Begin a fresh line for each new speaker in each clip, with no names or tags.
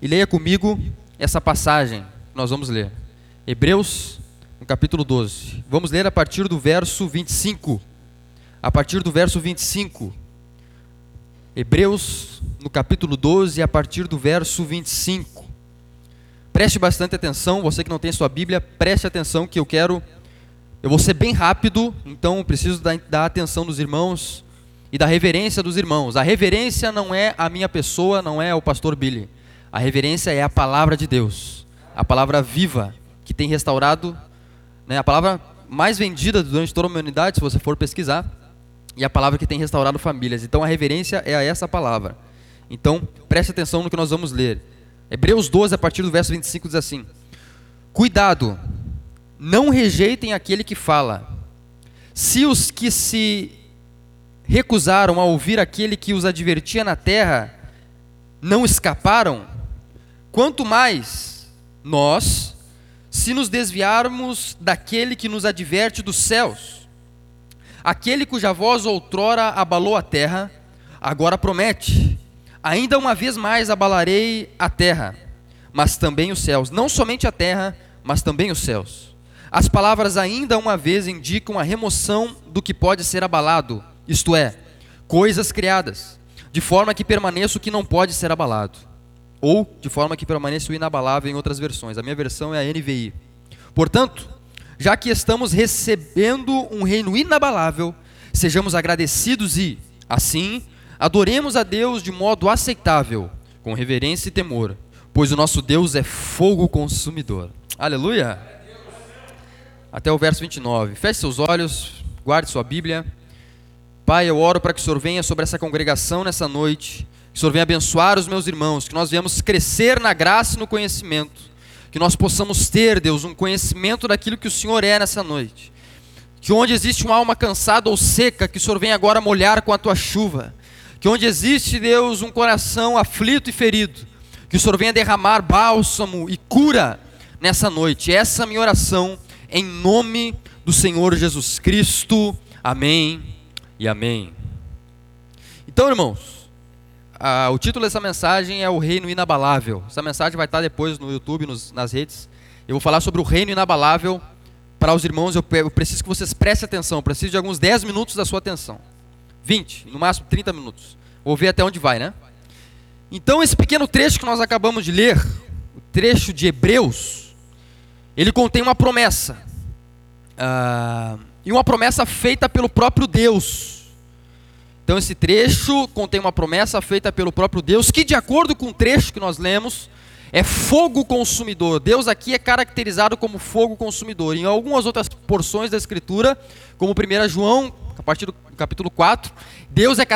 e leia comigo essa passagem que nós vamos ler. Hebreus, no capítulo 12. Vamos ler a partir do verso 25. A partir do verso 25. Hebreus, no capítulo 12, a partir do verso 25. Preste bastante atenção, você que não tem sua Bíblia, preste atenção que eu quero. Eu vou ser bem rápido, então preciso da, da atenção dos irmãos e da reverência dos irmãos. A reverência não é a minha pessoa, não é o pastor Billy. A reverência é a palavra de Deus, a palavra viva que tem restaurado, né, a palavra mais vendida durante toda a humanidade, se você for pesquisar, e a palavra que tem restaurado famílias. Então a reverência é a essa palavra. Então preste atenção no que nós vamos ler. Hebreus 12, a partir do verso 25, diz assim: Cuidado, não rejeitem aquele que fala. Se os que se recusaram a ouvir aquele que os advertia na terra não escaparam, quanto mais nós, se nos desviarmos daquele que nos adverte dos céus. Aquele cuja voz outrora abalou a terra, agora promete: ainda uma vez mais abalarei a terra, mas também os céus, não somente a terra, mas também os céus. As palavras ainda uma vez indicam a remoção do que pode ser abalado isto é, coisas criadas, de forma que permaneça o que não pode ser abalado, ou de forma que permaneça inabalável em outras versões. A minha versão é a NVI. Portanto, já que estamos recebendo um reino inabalável, sejamos agradecidos e, assim, adoremos a Deus de modo aceitável, com reverência e temor, pois o nosso Deus é fogo consumidor. Aleluia! Até o verso 29. Feche seus olhos, guarde sua Bíblia. Pai, eu oro para que o Senhor venha sobre essa congregação nessa noite, que o Senhor venha abençoar os meus irmãos, que nós venhamos crescer na graça e no conhecimento, que nós possamos ter, Deus, um conhecimento daquilo que o Senhor é nessa noite. Que onde existe uma alma cansada ou seca, que o Senhor venha agora molhar com a tua chuva. Que onde existe, Deus, um coração aflito e ferido, que o Senhor venha derramar bálsamo e cura nessa noite. Essa é a minha oração, em nome do Senhor Jesus Cristo. Amém e amém. Então, irmãos, a, o título dessa mensagem é O Reino Inabalável. Essa mensagem vai estar depois no YouTube, nos, nas redes. Eu vou falar sobre o reino inabalável para os irmãos. Eu, eu preciso que vocês prestem atenção. Eu preciso de alguns 10 minutos da sua atenção. 20, no máximo 30 minutos. Vou ver até onde vai, né? Então, esse pequeno trecho que nós acabamos de ler, o trecho de Hebreus, ele contém uma promessa. Ah, e uma promessa feita pelo próprio Deus. Então, esse trecho contém uma promessa feita pelo próprio Deus, que, de acordo com o trecho que nós lemos, é fogo consumidor. Deus aqui é caracterizado como fogo consumidor. Em algumas outras porções da Escritura, como 1 João, a partir do capítulo 4, Deus é,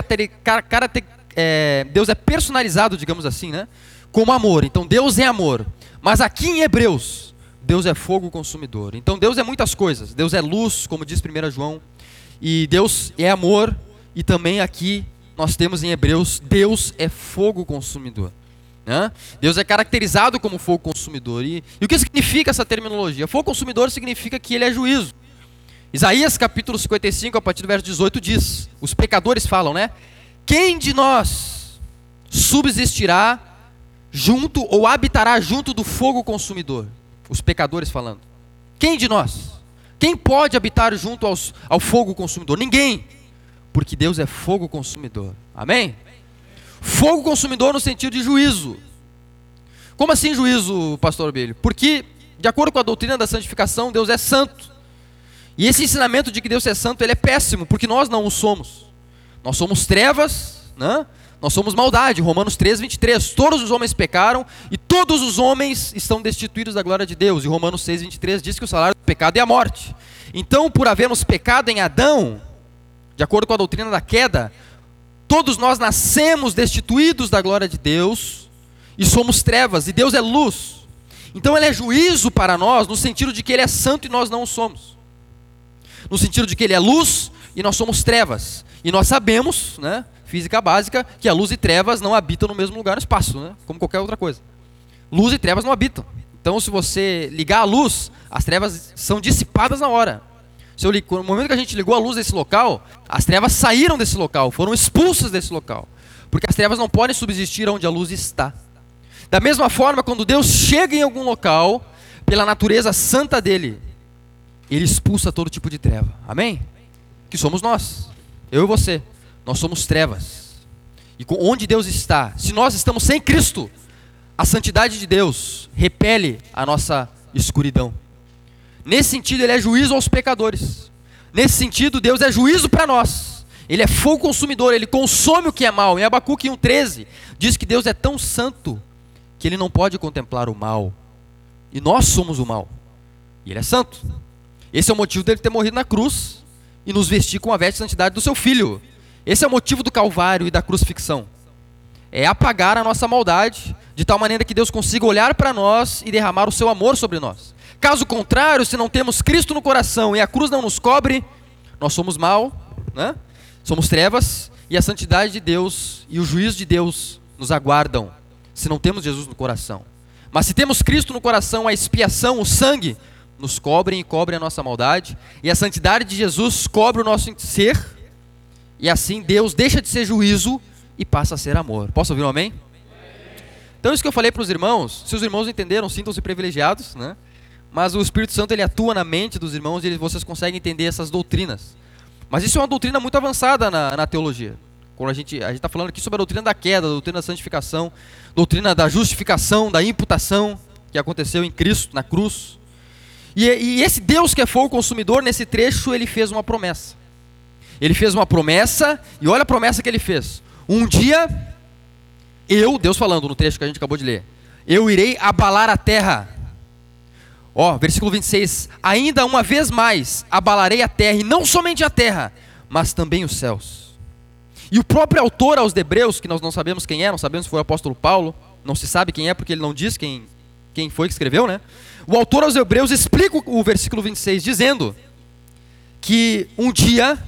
é, Deus é personalizado, digamos assim, né? como amor. Então, Deus é amor. Mas aqui em Hebreus, Deus é fogo consumidor. Então Deus é muitas coisas. Deus é luz, como diz 1 João. E Deus é amor. E também aqui nós temos em Hebreus, Deus é fogo consumidor. Né? Deus é caracterizado como fogo consumidor. E, e o que significa essa terminologia? Fogo consumidor significa que ele é juízo. Isaías capítulo 55, a partir do verso 18, diz: os pecadores falam, né? Quem de nós subsistirá junto ou habitará junto do fogo consumidor? os pecadores falando. Quem de nós? Quem pode habitar junto aos, ao fogo consumidor? Ninguém. Porque Deus é fogo consumidor. Amém? Fogo consumidor no sentido de juízo. Como assim juízo, pastor Bilho? Porque, de acordo com a doutrina da santificação, Deus é santo. E esse ensinamento de que Deus é santo, ele é péssimo, porque nós não o somos. Nós somos trevas, né? Nós somos maldade, Romanos 3, 23. Todos os homens pecaram e todos os homens estão destituídos da glória de Deus. E Romanos 6, 23 diz que o salário do pecado é a morte. Então, por havermos pecado em Adão, de acordo com a doutrina da queda, todos nós nascemos destituídos da glória de Deus e somos trevas, e Deus é luz. Então, Ele é juízo para nós, no sentido de que Ele é santo e nós não somos. No sentido de que Ele é luz e nós somos trevas. E nós sabemos, né? física básica que a luz e trevas não habitam no mesmo lugar no espaço, né? como qualquer outra coisa. Luz e trevas não habitam. Então, se você ligar a luz, as trevas são dissipadas na hora. Eu, no momento que a gente ligou a luz desse local, as trevas saíram desse local, foram expulsas desse local. Porque as trevas não podem subsistir onde a luz está. Da mesma forma, quando Deus chega em algum local, pela natureza santa dele, ele expulsa todo tipo de treva. Amém? Que somos nós, eu e você. Nós somos trevas. E onde Deus está, se nós estamos sem Cristo, a santidade de Deus repele a nossa escuridão. Nesse sentido, ele é juízo aos pecadores. Nesse sentido, Deus é juízo para nós. Ele é fogo consumidor, ele consome o que é mal. Em Abacuque 1,13 diz que Deus é tão santo que ele não pode contemplar o mal. E nós somos o mal. E ele é santo. Esse é o motivo dele ter morrido na cruz e nos vestir com a veste de santidade do seu filho. Esse é o motivo do Calvário e da crucifixão. É apagar a nossa maldade, de tal maneira que Deus consiga olhar para nós e derramar o seu amor sobre nós. Caso contrário, se não temos Cristo no coração e a cruz não nos cobre, nós somos mal, né? somos trevas, e a santidade de Deus e o juízo de Deus nos aguardam, se não temos Jesus no coração. Mas se temos Cristo no coração, a expiação, o sangue, nos cobrem e cobrem a nossa maldade, e a santidade de Jesus cobre o nosso ser, e assim Deus deixa de ser juízo e passa a ser amor. Posso ouvir um amém? Então isso que eu falei para os irmãos, se os irmãos entenderam, sintam-se privilegiados, né? Mas o Espírito Santo ele atua na mente dos irmãos e vocês conseguem entender essas doutrinas. Mas isso é uma doutrina muito avançada na, na teologia. Quando a gente a está falando aqui sobre a doutrina da queda, a doutrina da santificação, doutrina da justificação, da imputação que aconteceu em Cristo, na cruz. E, e esse Deus que é fogo consumidor, nesse trecho, ele fez uma promessa. Ele fez uma promessa, e olha a promessa que ele fez. Um dia, eu, Deus falando no trecho que a gente acabou de ler, eu irei abalar a terra. Ó, versículo 26. Ainda uma vez mais abalarei a terra, e não somente a terra, mas também os céus. E o próprio autor aos Hebreus, que nós não sabemos quem é, não sabemos se foi o apóstolo Paulo, não se sabe quem é porque ele não diz quem, quem foi que escreveu, né? O autor aos Hebreus explica o versículo 26, dizendo que um dia,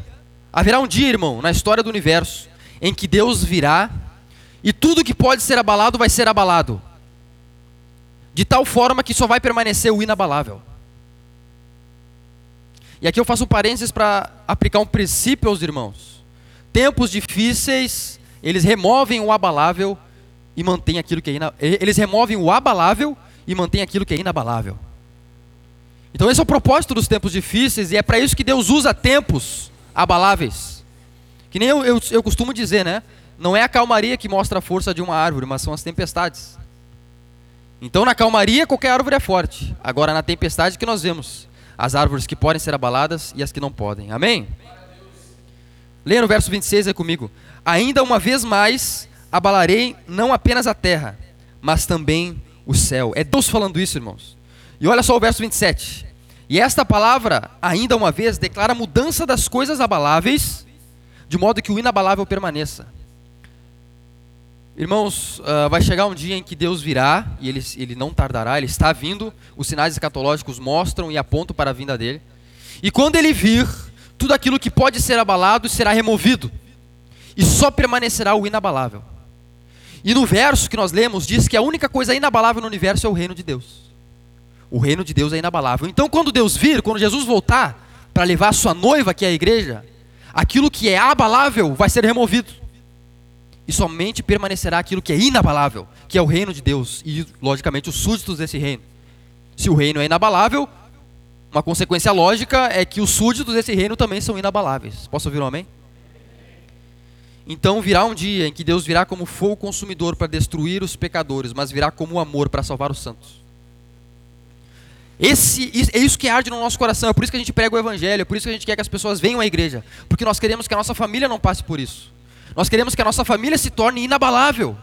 haverá um dia, irmão, na história do universo, em que Deus virá e tudo que pode ser abalado vai ser abalado, de tal forma que só vai permanecer o inabalável. E aqui eu faço um parênteses para aplicar um princípio aos irmãos. Tempos difíceis, eles removem o abalável e mantêm aquilo que é inabalável. Eles removem o abalável e mantém aquilo que é inabalável. Então esse é o propósito dos tempos difíceis e é para isso que Deus usa tempos abaláveis. Que nem eu, eu, eu costumo dizer, né? Não é a calmaria que mostra a força de uma árvore, mas são as tempestades. Então na calmaria qualquer árvore é forte. Agora na tempestade que nós vemos as árvores que podem ser abaladas e as que não podem. Amém? Leia no verso 26 aí comigo. Ainda uma vez mais abalarei não apenas a terra, mas também o céu. É Deus falando isso, irmãos. E olha só o verso 27. E esta palavra, ainda uma vez, declara a mudança das coisas abaláveis, de modo que o inabalável permaneça. Irmãos, uh, vai chegar um dia em que Deus virá, e ele, ele não tardará, ele está vindo, os sinais escatológicos mostram e apontam para a vinda dele. E quando ele vir, tudo aquilo que pode ser abalado será removido, e só permanecerá o inabalável. E no verso que nós lemos, diz que a única coisa inabalável no universo é o reino de Deus. O reino de Deus é inabalável. Então, quando Deus vir, quando Jesus voltar para levar a sua noiva, que é a igreja, aquilo que é abalável vai ser removido. E somente permanecerá aquilo que é inabalável, que é o reino de Deus e, logicamente, os súditos desse reino. Se o reino é inabalável, uma consequência lógica é que os súditos desse reino também são inabaláveis. Posso ouvir um amém? Então virá um dia em que Deus virá como fogo consumidor para destruir os pecadores, mas virá como amor para salvar os santos. Esse, é isso que arde no nosso coração, é por isso que a gente prega o evangelho, é por isso que a gente quer que as pessoas venham à igreja, porque nós queremos que a nossa família não passe por isso. Nós queremos que a nossa família se torne inabalável,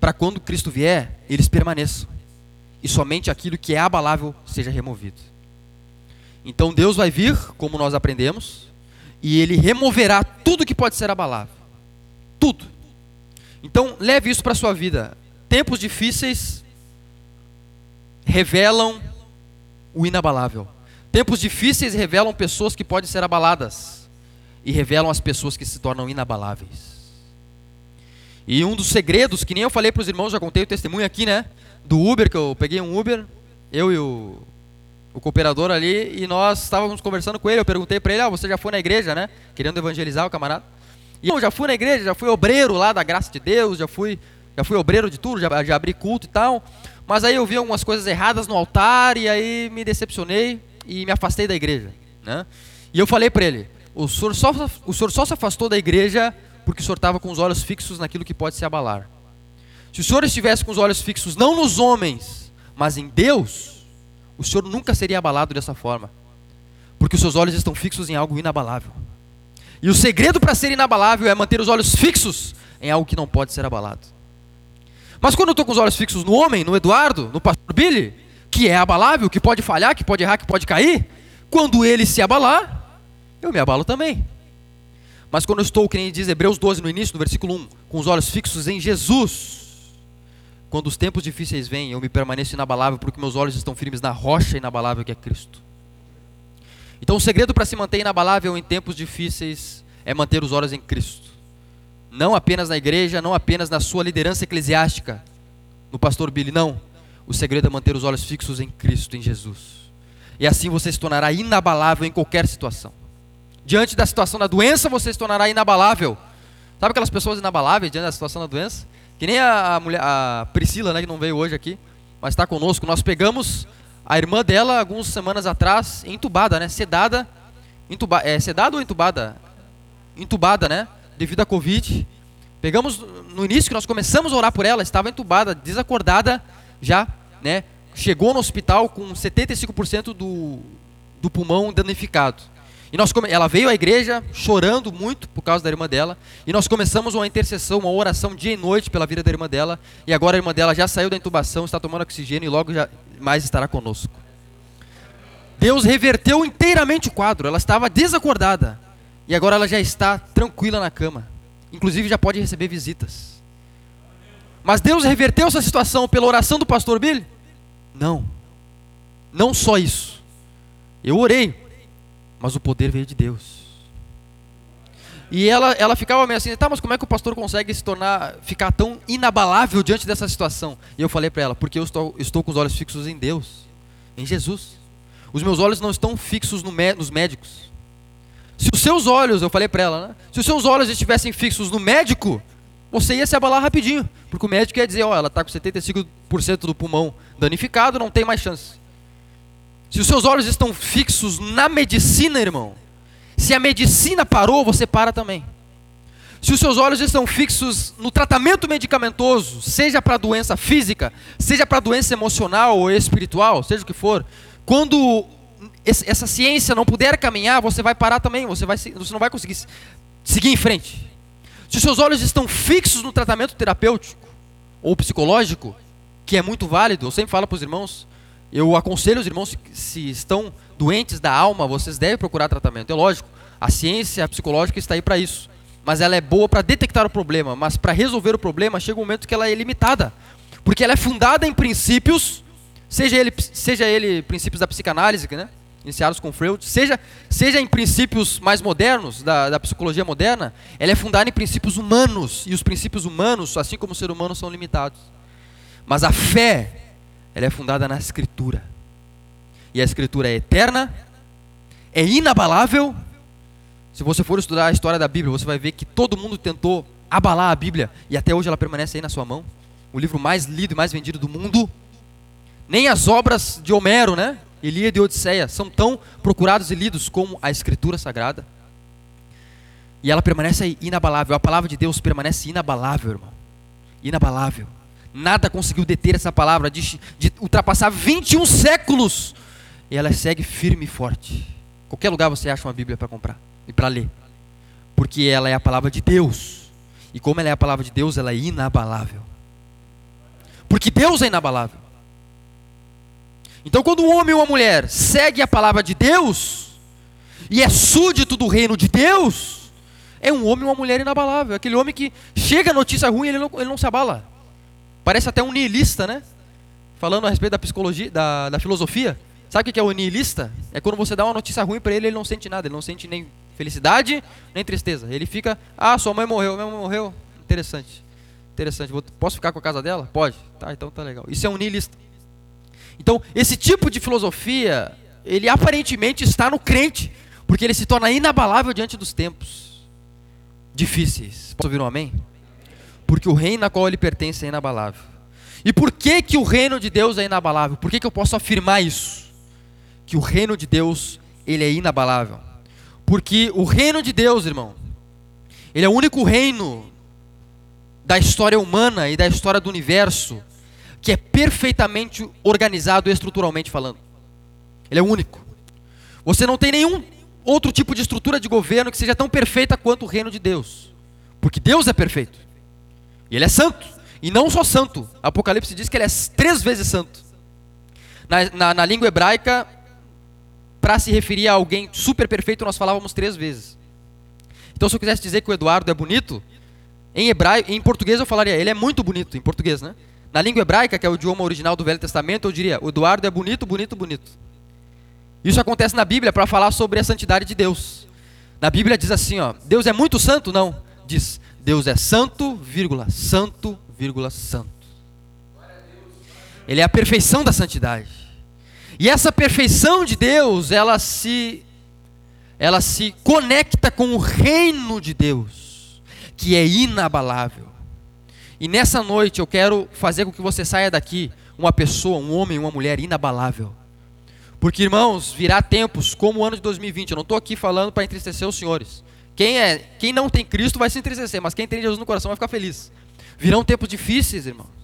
para quando Cristo vier, eles permaneçam. E somente aquilo que é abalável seja removido. Então Deus vai vir, como nós aprendemos, e ele removerá tudo que pode ser abalável. Tudo. Então, leve isso para a sua vida. Tempos difíceis revelam o inabalável. Tempos difíceis revelam pessoas que podem ser abaladas e revelam as pessoas que se tornam inabaláveis. E um dos segredos, que nem eu falei para os irmãos, já contei o testemunho aqui, né? Do Uber, que eu peguei um Uber, eu e o, o cooperador ali, e nós estávamos conversando com ele. Eu perguntei para ele: Ah, você já foi na igreja, né? Querendo evangelizar o camarada. E eu já fui na igreja, já fui obreiro lá da graça de Deus, já fui já fui obreiro de tudo, já, já abri culto e tal. Mas aí eu vi algumas coisas erradas no altar e aí me decepcionei e me afastei da igreja. Né? E eu falei para ele: o senhor, só, o senhor só se afastou da igreja porque o senhor estava com os olhos fixos naquilo que pode se abalar. Se o senhor estivesse com os olhos fixos não nos homens, mas em Deus, o senhor nunca seria abalado dessa forma. Porque os seus olhos estão fixos em algo inabalável. E o segredo para ser inabalável é manter os olhos fixos em algo que não pode ser abalado. Mas quando eu estou com os olhos fixos no homem, no Eduardo, no pastor Billy, que é abalável, que pode falhar, que pode errar, que pode cair, quando ele se abalar, eu me abalo também. Mas quando eu estou, que nem diz Hebreus 12 no início, no versículo 1, com os olhos fixos em Jesus, quando os tempos difíceis vêm, eu me permaneço inabalável porque meus olhos estão firmes na rocha inabalável que é Cristo. Então o segredo para se manter inabalável em tempos difíceis é manter os olhos em Cristo. Não apenas na igreja, não apenas na sua liderança eclesiástica, no pastor Billy, não. O segredo é manter os olhos fixos em Cristo, em Jesus. E assim você se tornará inabalável em qualquer situação. Diante da situação da doença, você se tornará inabalável. Sabe aquelas pessoas inabaláveis diante da situação da doença? Que nem a, a, mulher, a Priscila, né, que não veio hoje aqui, mas está conosco. Nós pegamos a irmã dela algumas semanas atrás, entubada, né? Sedada. Entuba, é sedada ou entubada? Entubada, né? devido à Covid. Pegamos no início que nós começamos a orar por ela, estava entubada, desacordada já, né? Chegou no hospital com 75% do, do pulmão danificado. E nós ela veio à igreja chorando muito por causa da irmã dela, e nós começamos uma intercessão, uma oração dia e noite pela vida da irmã dela, e agora a irmã dela já saiu da intubação, está tomando oxigênio e logo já mais estará conosco. Deus reverteu inteiramente o quadro, ela estava desacordada. E agora ela já está tranquila na cama. Inclusive já pode receber visitas. Mas Deus reverteu essa situação pela oração do pastor Billy? Não. Não só isso. Eu orei, mas o poder veio de Deus. E ela, ela ficava meio assim, tá, mas como é que o pastor consegue se tornar, ficar tão inabalável diante dessa situação? E eu falei para ela, porque eu estou, estou com os olhos fixos em Deus, em Jesus. Os meus olhos não estão fixos no, nos médicos. Se os seus olhos, eu falei para ela, né? Se os seus olhos estivessem fixos no médico, você ia se abalar rapidinho. Porque o médico ia dizer, ó, oh, ela está com 75% do pulmão danificado, não tem mais chance. Se os seus olhos estão fixos na medicina, irmão, se a medicina parou, você para também. Se os seus olhos estão fixos no tratamento medicamentoso, seja para doença física, seja para doença emocional ou espiritual, seja o que for, quando essa ciência não puder caminhar, você vai parar também, você, vai, você não vai conseguir seguir em frente. Se os seus olhos estão fixos no tratamento terapêutico ou psicológico, que é muito válido, eu sempre falo para os irmãos, eu aconselho os irmãos, se estão doentes da alma, vocês devem procurar tratamento. É lógico, a ciência psicológica está aí para isso. Mas ela é boa para detectar o problema, mas para resolver o problema chega um momento que ela é limitada. Porque ela é fundada em princípios, seja ele, seja ele princípios da psicanálise, né? iniciados com Freud, seja, seja em princípios mais modernos, da, da psicologia moderna, ela é fundada em princípios humanos, e os princípios humanos, assim como o ser humano, são limitados. Mas a fé, ela é fundada na Escritura. E a Escritura é eterna, é inabalável. Se você for estudar a história da Bíblia, você vai ver que todo mundo tentou abalar a Bíblia, e até hoje ela permanece aí na sua mão. O livro mais lido e mais vendido do mundo. Nem as obras de Homero, né? Ilíada e Odisseia são tão procurados e lidos como a Escritura Sagrada. E ela permanece inabalável. A palavra de Deus permanece inabalável, irmão. Inabalável. Nada conseguiu deter essa palavra de, de ultrapassar 21 séculos. E ela segue firme e forte. Qualquer lugar você acha uma Bíblia para comprar e para ler. Porque ela é a palavra de Deus. E como ela é a palavra de Deus, ela é inabalável. Porque Deus é inabalável. Então, quando um homem ou uma mulher segue a palavra de Deus e é súdito do reino de Deus, é um homem ou uma mulher inabalável. Aquele homem que chega a notícia ruim, ele não, ele não se abala. Parece até um niilista, né? Falando a respeito da psicologia, da, da filosofia. Sabe o que é o niilista? É quando você dá uma notícia ruim para ele, ele não sente nada, ele não sente nem felicidade, nem tristeza. Ele fica, ah, sua mãe morreu, minha mãe morreu. Interessante. Interessante. Posso ficar com a casa dela? Pode. Tá, então tá legal. Isso é um niilista. Então, esse tipo de filosofia, ele aparentemente está no crente, porque ele se torna inabalável diante dos tempos difíceis. Posso ouvir um amém? Porque o reino a qual ele pertence é inabalável. E por que, que o reino de Deus é inabalável? Por que, que eu posso afirmar isso? Que o reino de Deus, ele é inabalável. Porque o reino de Deus, irmão, ele é o único reino da história humana e da história do universo que é perfeitamente organizado estruturalmente falando. Ele é único. Você não tem nenhum outro tipo de estrutura de governo que seja tão perfeita quanto o reino de Deus. Porque Deus é perfeito. E Ele é santo. E não só santo. Apocalipse diz que Ele é três vezes santo. Na, na, na língua hebraica, para se referir a alguém super perfeito, nós falávamos três vezes. Então, se eu quisesse dizer que o Eduardo é bonito, em hebraico, em português eu falaria, ele é muito bonito, em português, né? Na língua hebraica, que é o idioma original do Velho Testamento, eu diria, o Eduardo é bonito, bonito, bonito. Isso acontece na Bíblia para falar sobre a santidade de Deus. Na Bíblia diz assim, ó, Deus é muito santo? Não. Diz, Deus é santo, vírgula, santo, vírgula, santo. Ele é a perfeição da santidade. E essa perfeição de Deus, ela se ela se conecta com o reino de Deus, que é inabalável. E nessa noite eu quero fazer com que você saia daqui uma pessoa, um homem, uma mulher inabalável. Porque, irmãos, virá tempos como o ano de 2020. Eu não estou aqui falando para entristecer os senhores. Quem, é, quem não tem Cristo vai se entristecer, mas quem tem Jesus no coração vai ficar feliz. Virão tempos difíceis, irmãos.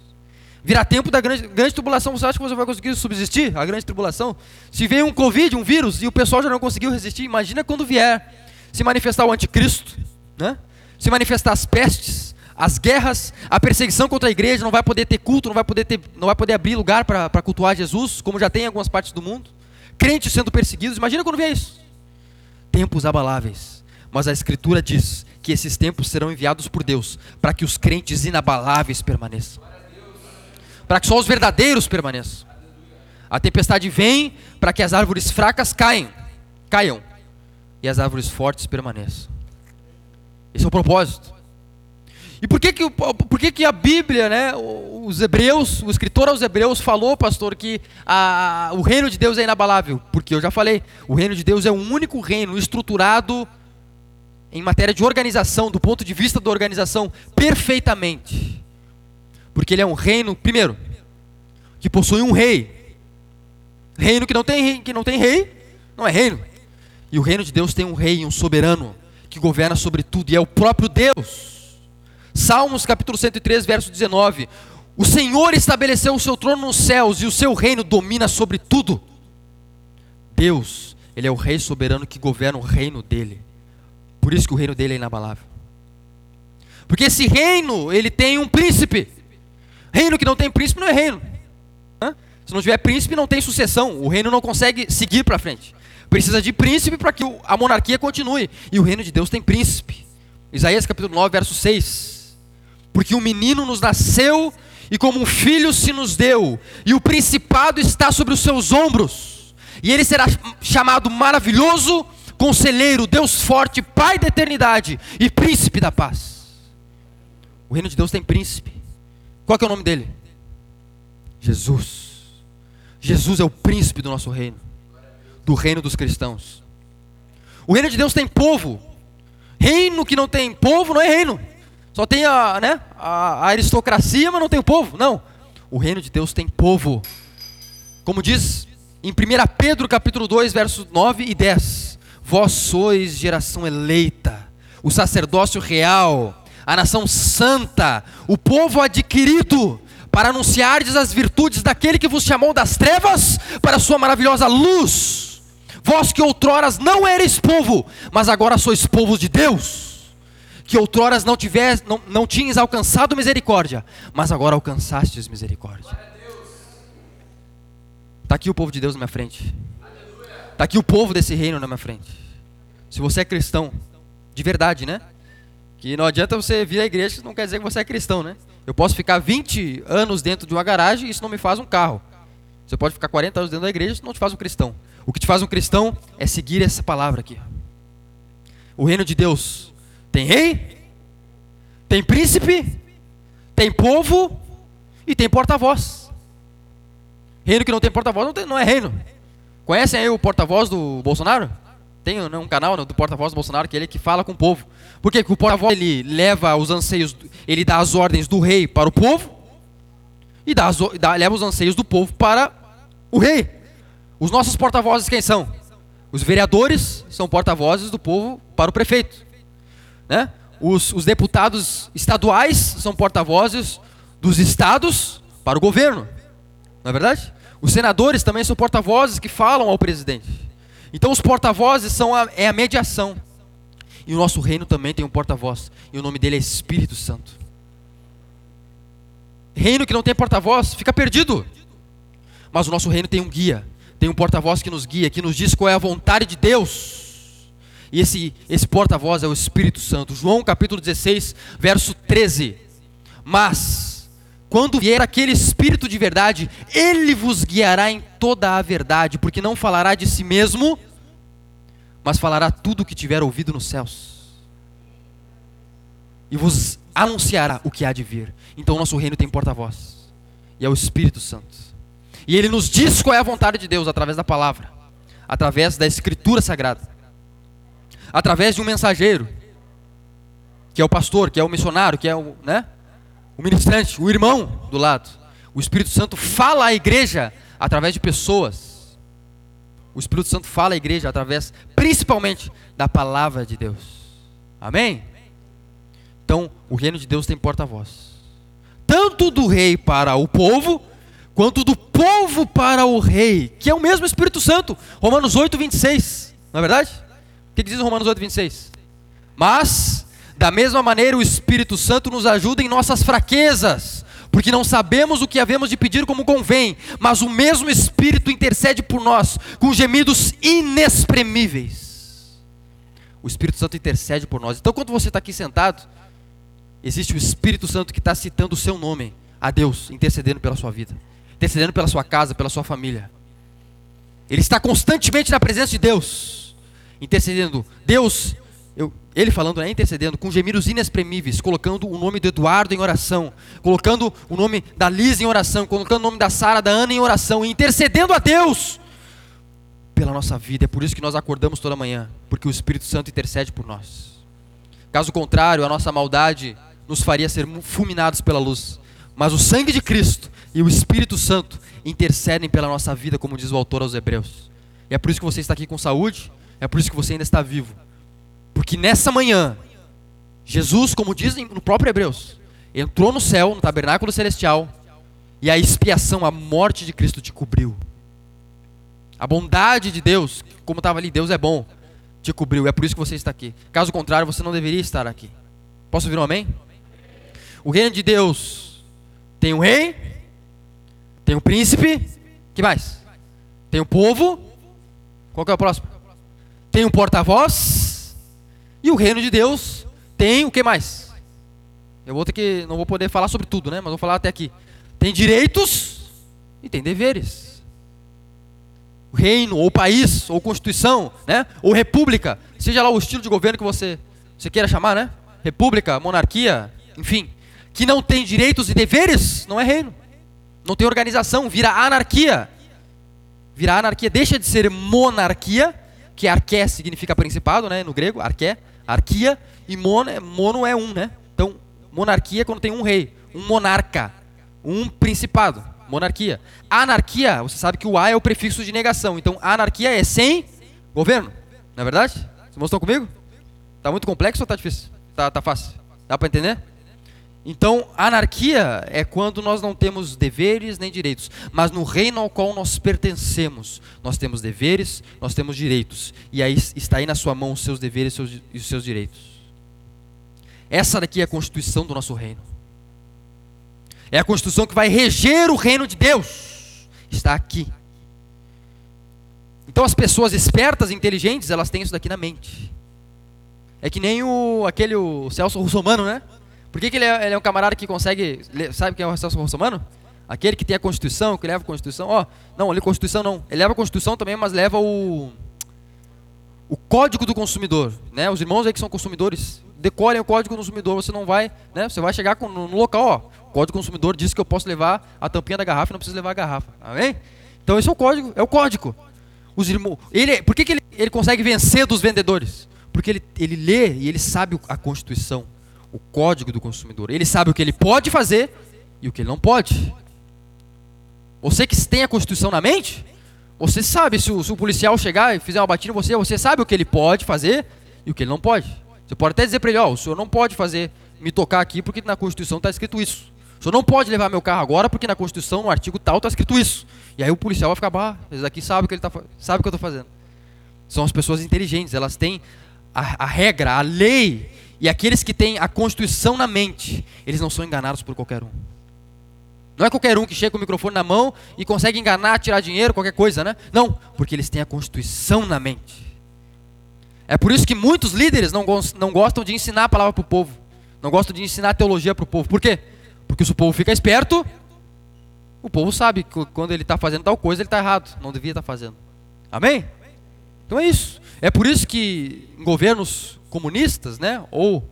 Virá tempo da grande, grande tribulação. Você acha que você vai conseguir subsistir a grande tribulação? Se vem um Covid, um vírus, e o pessoal já não conseguiu resistir, imagina quando vier se manifestar o anticristo, né? se manifestar as pestes, as guerras, a perseguição contra a igreja, não vai poder ter culto, não vai poder, ter, não vai poder abrir lugar para cultuar Jesus, como já tem em algumas partes do mundo. Crentes sendo perseguidos, imagina quando vier isso. Tempos abaláveis. Mas a Escritura diz que esses tempos serão enviados por Deus para que os crentes inabaláveis permaneçam para que só os verdadeiros permaneçam. A tempestade vem para que as árvores fracas caem, caiam e as árvores fortes permaneçam. Esse é o propósito. E por que que, por que, que a Bíblia, né, os hebreus, o escritor aos hebreus falou, pastor, que a, o reino de Deus é inabalável? Porque eu já falei, o reino de Deus é um único reino estruturado em matéria de organização, do ponto de vista da organização, perfeitamente. Porque ele é um reino, primeiro, que possui um rei. Reino que não tem rei, que não tem rei, não é reino. E o reino de Deus tem um rei, um soberano, que governa sobre tudo, e é o próprio Deus. Salmos capítulo 103, verso 19. O Senhor estabeleceu o seu trono nos céus e o seu reino domina sobre tudo. Deus, ele é o rei soberano que governa o reino dele. Por isso que o reino dele é inabalável. Porque esse reino, ele tem um príncipe. Reino que não tem príncipe não é reino. Se não tiver príncipe, não tem sucessão. O reino não consegue seguir para frente. Precisa de príncipe para que a monarquia continue. E o reino de Deus tem príncipe. Isaías capítulo 9, verso 6. Porque um menino nos nasceu e como um filho se nos deu, e o principado está sobre os seus ombros. E ele será chamado maravilhoso, conselheiro, Deus forte, Pai da eternidade e príncipe da paz. O reino de Deus tem príncipe. Qual é o nome dele? Jesus. Jesus é o príncipe do nosso reino, do reino dos cristãos. O reino de Deus tem povo. Reino que não tem povo não é reino. Só tem a, né, a, aristocracia, mas não tem o povo. Não. O reino de Deus tem povo. Como diz em 1 Pedro capítulo 2, versos 9 e 10. Vós sois geração eleita, o sacerdócio real, a nação santa, o povo adquirido, para anunciardes as virtudes daquele que vos chamou das trevas para a sua maravilhosa luz. Vós que outroras não eres povo, mas agora sois povo de Deus. Que outroras não, tivesse, não, não tinhas alcançado misericórdia, mas agora alcançastes misericórdia. Está aqui o povo de Deus na minha frente. Está aqui o povo desse reino na minha frente. Se você é cristão, de verdade, né? Que não adianta você vir à igreja, não quer dizer que você é cristão, né? Eu posso ficar 20 anos dentro de uma garagem e isso não me faz um carro. Você pode ficar 40 anos dentro da igreja, isso não te faz um cristão. O que te faz um cristão é seguir essa palavra aqui. O reino de Deus tem rei, tem príncipe, tem povo e tem porta-voz. Reino que não tem porta-voz não, não, é reino. Conhecem aí o porta-voz do Bolsonaro? Tem né, um canal né, do porta-voz do Bolsonaro que ele é que fala com o povo. Por quê? Porque o porta-voz ele leva os anseios, ele dá as ordens do rei para o povo e dá, as, dá leva os anseios do povo para o rei. Os nossos porta-vozes quem são? Os vereadores são porta-vozes do povo para o prefeito. Né? Os, os deputados estaduais são porta-vozes dos estados para o governo. Não é verdade? Os senadores também são porta-vozes que falam ao presidente. Então os porta-vozes são a, é a mediação. E o nosso reino também tem um porta-voz. E o nome dele é Espírito Santo. Reino que não tem porta-voz fica perdido. Mas o nosso reino tem um guia. Tem um porta-voz que nos guia, que nos diz qual é a vontade de Deus. E esse, esse porta-voz é o Espírito Santo. João capítulo 16, verso 13. Mas, quando vier aquele Espírito de verdade, ele vos guiará em toda a verdade, porque não falará de si mesmo, mas falará tudo o que tiver ouvido nos céus. E vos anunciará o que há de vir. Então, o nosso reino tem porta-voz, e é o Espírito Santo. E ele nos diz qual é a vontade de Deus através da palavra, através da escritura sagrada, através de um mensageiro, que é o pastor, que é o missionário, que é o, né, o ministrante, o irmão do lado. O Espírito Santo fala à igreja através de pessoas. O Espírito Santo fala à igreja através, principalmente, da palavra de Deus. Amém? Então, o reino de Deus tem porta-voz. Tanto do rei para o povo, quanto do povo para o rei, que é o mesmo Espírito Santo. Romanos 8, 26. Não é verdade? O que diz Romanos 8, 26? Mas, da mesma maneira, o Espírito Santo nos ajuda em nossas fraquezas, porque não sabemos o que havemos de pedir como convém, mas o mesmo Espírito intercede por nós com gemidos inexprimíveis. O Espírito Santo intercede por nós. Então, quando você está aqui sentado, existe o Espírito Santo que está citando o seu nome a Deus, intercedendo pela sua vida intercedendo pela sua casa, pela sua família. Ele está constantemente na presença de Deus, intercedendo. Deus, eu, ele falando, né, intercedendo, com gemidos inexprimíveis, colocando o nome do Eduardo em oração, colocando o nome da Liz em oração, colocando o nome da Sara, da Ana em oração, intercedendo a Deus pela nossa vida. É por isso que nós acordamos toda manhã, porque o Espírito Santo intercede por nós. Caso contrário, a nossa maldade nos faria ser fulminados pela luz. Mas o sangue de Cristo e o Espírito Santo intercedem pela nossa vida, como diz o autor aos Hebreus. E é por isso que você está aqui com saúde, é por isso que você ainda está vivo. Porque nessa manhã, Jesus, como diz no próprio Hebreus, entrou no céu, no tabernáculo celestial, e a expiação, a morte de Cristo te cobriu. A bondade de Deus, como estava ali, Deus é bom, te cobriu. É por isso que você está aqui. Caso contrário, você não deveria estar aqui. Posso ouvir um amém? O reino de Deus tem um rei, tem o príncipe. que mais? Tem o povo. Qual que é o próximo? Tem o porta-voz. E o reino de Deus tem o que mais? Eu vou ter que. Não vou poder falar sobre tudo, né? Mas vou falar até aqui. Tem direitos e tem deveres. O reino, ou país, ou constituição, né? Ou república. Seja lá o estilo de governo que você, você queira chamar, né? República, monarquia, enfim. Que não tem direitos e deveres, não é reino. Não tem organização, vira anarquia. Vira anarquia, deixa de ser monarquia, que arqué significa principado, né, no grego, arqué, arquia, e mono, é, mono é um, né? Então, monarquia é quando tem um rei, um monarca, um principado, monarquia. Anarquia, você sabe que o A é o prefixo de negação, então anarquia é sem governo, não é verdade? Vocês estão comigo? Tá muito complexo ou tá difícil? Tá, tá fácil? Dá para entender? Então, anarquia é quando nós não temos deveres nem direitos, mas no reino ao qual nós pertencemos, nós temos deveres, nós temos direitos, e aí está aí na sua mão os seus deveres e os seus direitos. Essa daqui é a constituição do nosso reino. É a constituição que vai reger o reino de Deus. Está aqui. Então as pessoas espertas e inteligentes, elas têm isso daqui na mente. É que nem o aquele o Celso Russomano, né? Por que, que ele, é, ele, é, um camarada que consegue. Sabe quem é o Celso Russomano? Aquele que tem a Constituição, que leva a Constituição. Ó, oh, não, ele Constituição não. Ele leva a Constituição também, mas leva o. O Código do Consumidor. Né? Os irmãos aí que são consumidores, decorem o Código do Consumidor. Você não vai. Né? Você vai chegar no, no local, ó. O Código do Consumidor diz que eu posso levar a tampinha da garrafa e não preciso levar a garrafa. Amém? Então esse é o código, é o código. Os irmãos. Ele, por que, que ele ele consegue vencer dos vendedores? Porque ele, ele lê e ele sabe a Constituição, o Código do Consumidor. Ele sabe o que ele pode fazer e o que ele não pode. Você que tem a Constituição na mente, você sabe se o, se o policial chegar e fizer uma batida em você, você sabe o que ele pode fazer e o que ele não pode. Você pode até dizer para ele, ó, oh, o senhor não pode fazer, me tocar aqui porque na Constituição está escrito isso. O senhor não pode levar meu carro agora porque na Constituição, no artigo tal, está escrito isso. E aí o policial vai ficar, bah, esse daqui sabe o que ele tá, sabe o que eu estou fazendo. São as pessoas inteligentes, elas têm a, a regra, a lei, e aqueles que têm a Constituição na mente, eles não são enganados por qualquer um. Não é qualquer um que chega com o microfone na mão e consegue enganar, tirar dinheiro, qualquer coisa, né? Não, porque eles têm a Constituição na mente. É por isso que muitos líderes não, não gostam de ensinar a palavra para o povo. Não gostam de ensinar a teologia para o povo. Por quê? Porque se o povo fica esperto, o povo sabe que quando ele está fazendo tal coisa, ele está errado. Não devia estar tá fazendo. Amém? Então é isso. É por isso que em governos comunistas, né, ou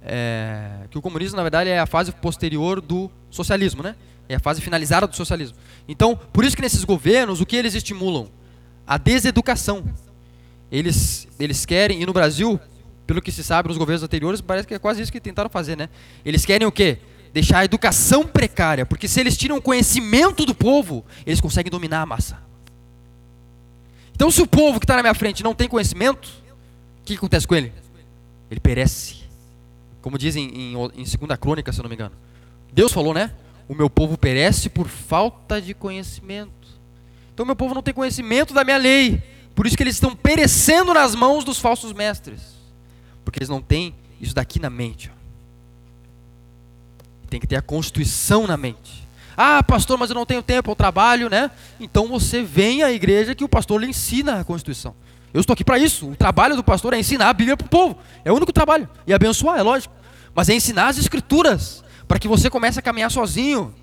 é, que o comunismo na verdade é a fase posterior do socialismo, né? É a fase finalizada do socialismo. Então, por isso que nesses governos, o que eles estimulam? A deseducação. Eles, eles querem, e no Brasil, pelo que se sabe nos governos anteriores, parece que é quase isso que tentaram fazer, né? Eles querem o quê? Deixar a educação precária, porque se eles tiram conhecimento do povo, eles conseguem dominar a massa. Então, se o povo que está na minha frente não tem conhecimento, o que acontece com ele? Ele perece. Como dizem em, em, em segunda crônica, se eu não me engano. Deus falou, né? O meu povo perece por falta de conhecimento. Então, meu povo não tem conhecimento da minha lei. Por isso que eles estão perecendo nas mãos dos falsos mestres. Porque eles não têm isso daqui na mente. Tem que ter a constituição na mente. Ah, pastor, mas eu não tenho tempo, eu trabalho, né? Então você vem à igreja que o pastor lhe ensina a Constituição. Eu estou aqui para isso. O trabalho do pastor é ensinar a Bíblia para o povo. É o único trabalho. E abençoar, é lógico. Mas é ensinar as Escrituras para que você comece a caminhar sozinho.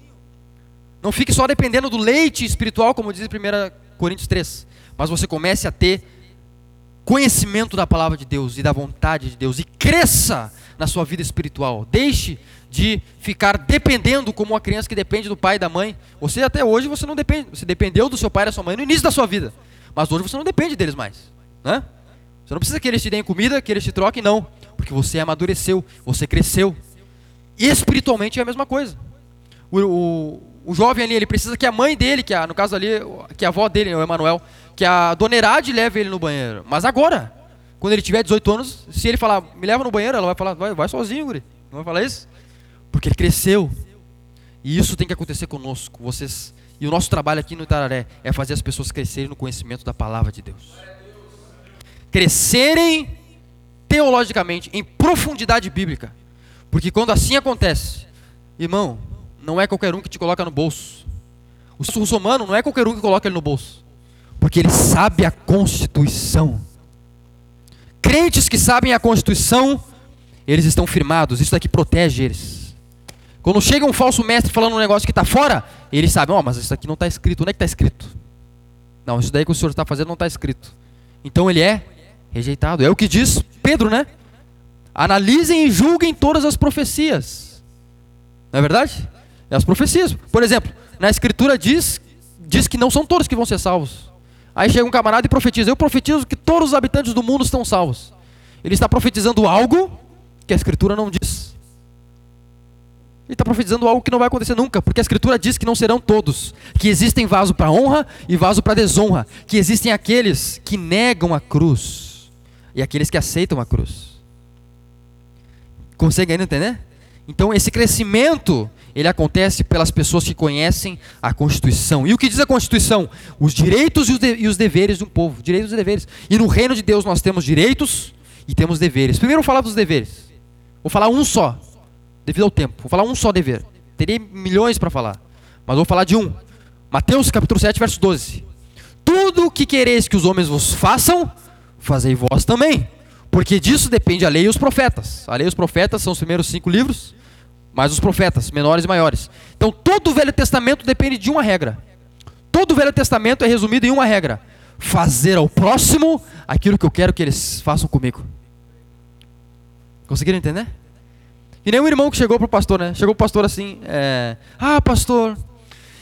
Não fique só dependendo do leite espiritual, como diz em 1 Coríntios 3. Mas você comece a ter conhecimento da palavra de Deus e da vontade de Deus. E cresça na sua vida espiritual. Deixe de ficar dependendo como uma criança que depende do pai e da mãe. Você até hoje você não depende. Você dependeu do seu pai e da sua mãe no início da sua vida. Mas hoje você não depende deles mais. Né? Você não precisa que eles te deem comida, que eles te troquem, não. Porque você amadureceu, você cresceu. E espiritualmente é a mesma coisa. O, o, o, jovem ali, ele precisa que a mãe dele, que a, no caso ali, que a avó dele, o Emanuel, que a dona Herade leve ele no banheiro. Mas agora, quando ele tiver 18 anos, se ele falar, me leva no banheiro, ela vai falar, vai, vai sozinho, guri. Não vai falar isso? Porque ele cresceu. E isso tem que acontecer conosco. Vocês e o nosso trabalho aqui no Itararé é fazer as pessoas crescerem no conhecimento da palavra de Deus. Crescerem teologicamente, em profundidade bíblica. Porque quando assim acontece, irmão, não é qualquer um que te coloca no bolso. O russomano não é qualquer um que coloca ele no bolso. Porque ele sabe a Constituição. Crentes que sabem a Constituição, eles estão firmados. Isso daqui protege eles. Quando chega um falso mestre falando um negócio que está fora, eles sabem, ó, oh, mas isso aqui não está escrito. Onde é que está escrito? Não, isso daí que o senhor está fazendo não está escrito. Então ele é rejeitado. É o que diz Pedro, né? Analisem e julguem todas as profecias. Não é verdade? É as profecias. Por exemplo, na escritura diz, diz que não são todos que vão ser salvos. Aí chega um camarada e profetiza. Eu profetizo que todos os habitantes do mundo estão salvos. Ele está profetizando algo que a escritura não diz. Ele está profetizando algo que não vai acontecer nunca, porque a Escritura diz que não serão todos, que existem vaso para honra e vaso para desonra, que existem aqueles que negam a cruz e aqueles que aceitam a cruz. Consegue ainda entender? Então esse crescimento ele acontece pelas pessoas que conhecem a Constituição. E o que diz a Constituição? Os direitos e os, de, os deveres de um povo. Direitos e deveres. E no reino de Deus nós temos direitos e temos deveres. Primeiro vou falar dos deveres. Vou falar um só devido ao tempo. Vou falar um só dever. Teria milhões para falar, mas vou falar de um. Mateus capítulo 7, verso 12. Tudo o que quereis que os homens vos façam, fazei vós também. Porque disso depende a lei e os profetas. A lei e os profetas são os primeiros cinco livros, mais os profetas, menores e maiores. Então todo o Velho Testamento depende de uma regra. Todo o Velho Testamento é resumido em uma regra: fazer ao próximo aquilo que eu quero que eles façam comigo. Conseguiram entender? E nem um irmão que chegou pro pastor, né? Chegou pro pastor assim, é, ah, pastor,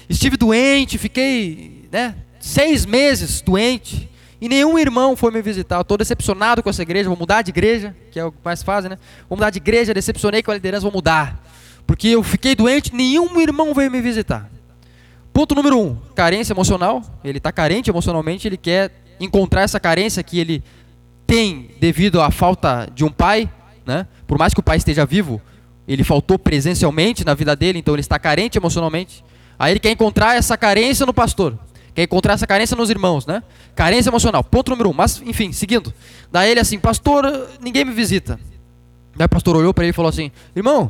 estive doente, fiquei, né, seis meses doente, E nenhum irmão foi me visitar. Estou decepcionado com essa igreja, vou mudar de igreja, que é o que mais fazem, né? Vou mudar de igreja, decepcionei com a liderança, vou mudar. Porque eu fiquei doente, nenhum irmão veio me visitar. Ponto número um, carência emocional. Ele está carente emocionalmente, ele quer encontrar essa carência que ele tem devido à falta de um pai, né? Por mais que o pai esteja vivo, ele faltou presencialmente na vida dele, então ele está carente emocionalmente. Aí ele quer encontrar essa carência no pastor. Quer encontrar essa carência nos irmãos, né? Carência emocional. Ponto número um. Mas, enfim, seguindo. Daí ele assim, pastor, ninguém me visita. Daí o pastor olhou para ele e falou assim: Irmão,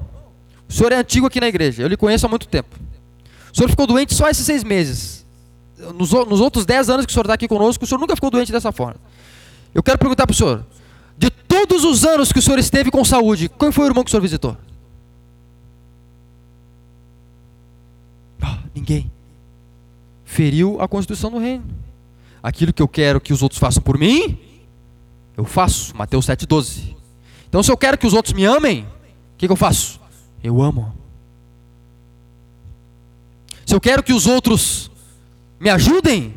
o senhor é antigo aqui na igreja, eu lhe conheço há muito tempo. O senhor ficou doente só esses seis meses. Nos, nos outros dez anos que o senhor está aqui conosco, o senhor nunca ficou doente dessa forma. Eu quero perguntar para o senhor: de todos os anos que o senhor esteve com saúde, qual foi o irmão que o senhor visitou? Ah, ninguém feriu a constituição do reino. Aquilo que eu quero que os outros façam por mim, eu faço. Mateus 7,12. Então, se eu quero que os outros me amem, o que, que eu faço? Eu amo. Se eu quero que os outros me ajudem,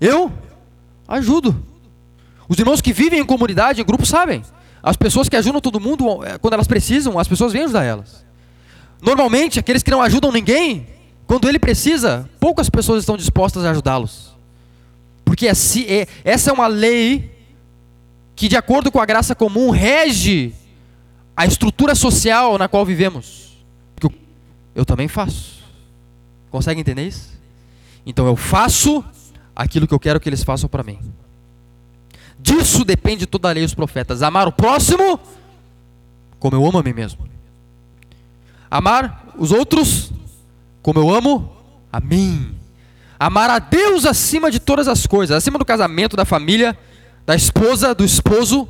eu ajudo. Os irmãos que vivem em comunidade, em grupo, sabem. As pessoas que ajudam todo mundo, eh, quando elas precisam, as pessoas vêm ajudar elas. Normalmente, aqueles que não ajudam ninguém, quando ele precisa, poucas pessoas estão dispostas a ajudá-los. Porque é essa é uma lei que, de acordo com a graça comum, rege a estrutura social na qual vivemos. Eu também faço. Consegue entender isso? Então eu faço aquilo que eu quero que eles façam para mim. Disso depende toda a lei dos profetas. Amar o próximo como eu amo a mim mesmo. Amar os outros como eu amo a mim. Amar a Deus acima de todas as coisas, acima do casamento, da família, da esposa, do esposo,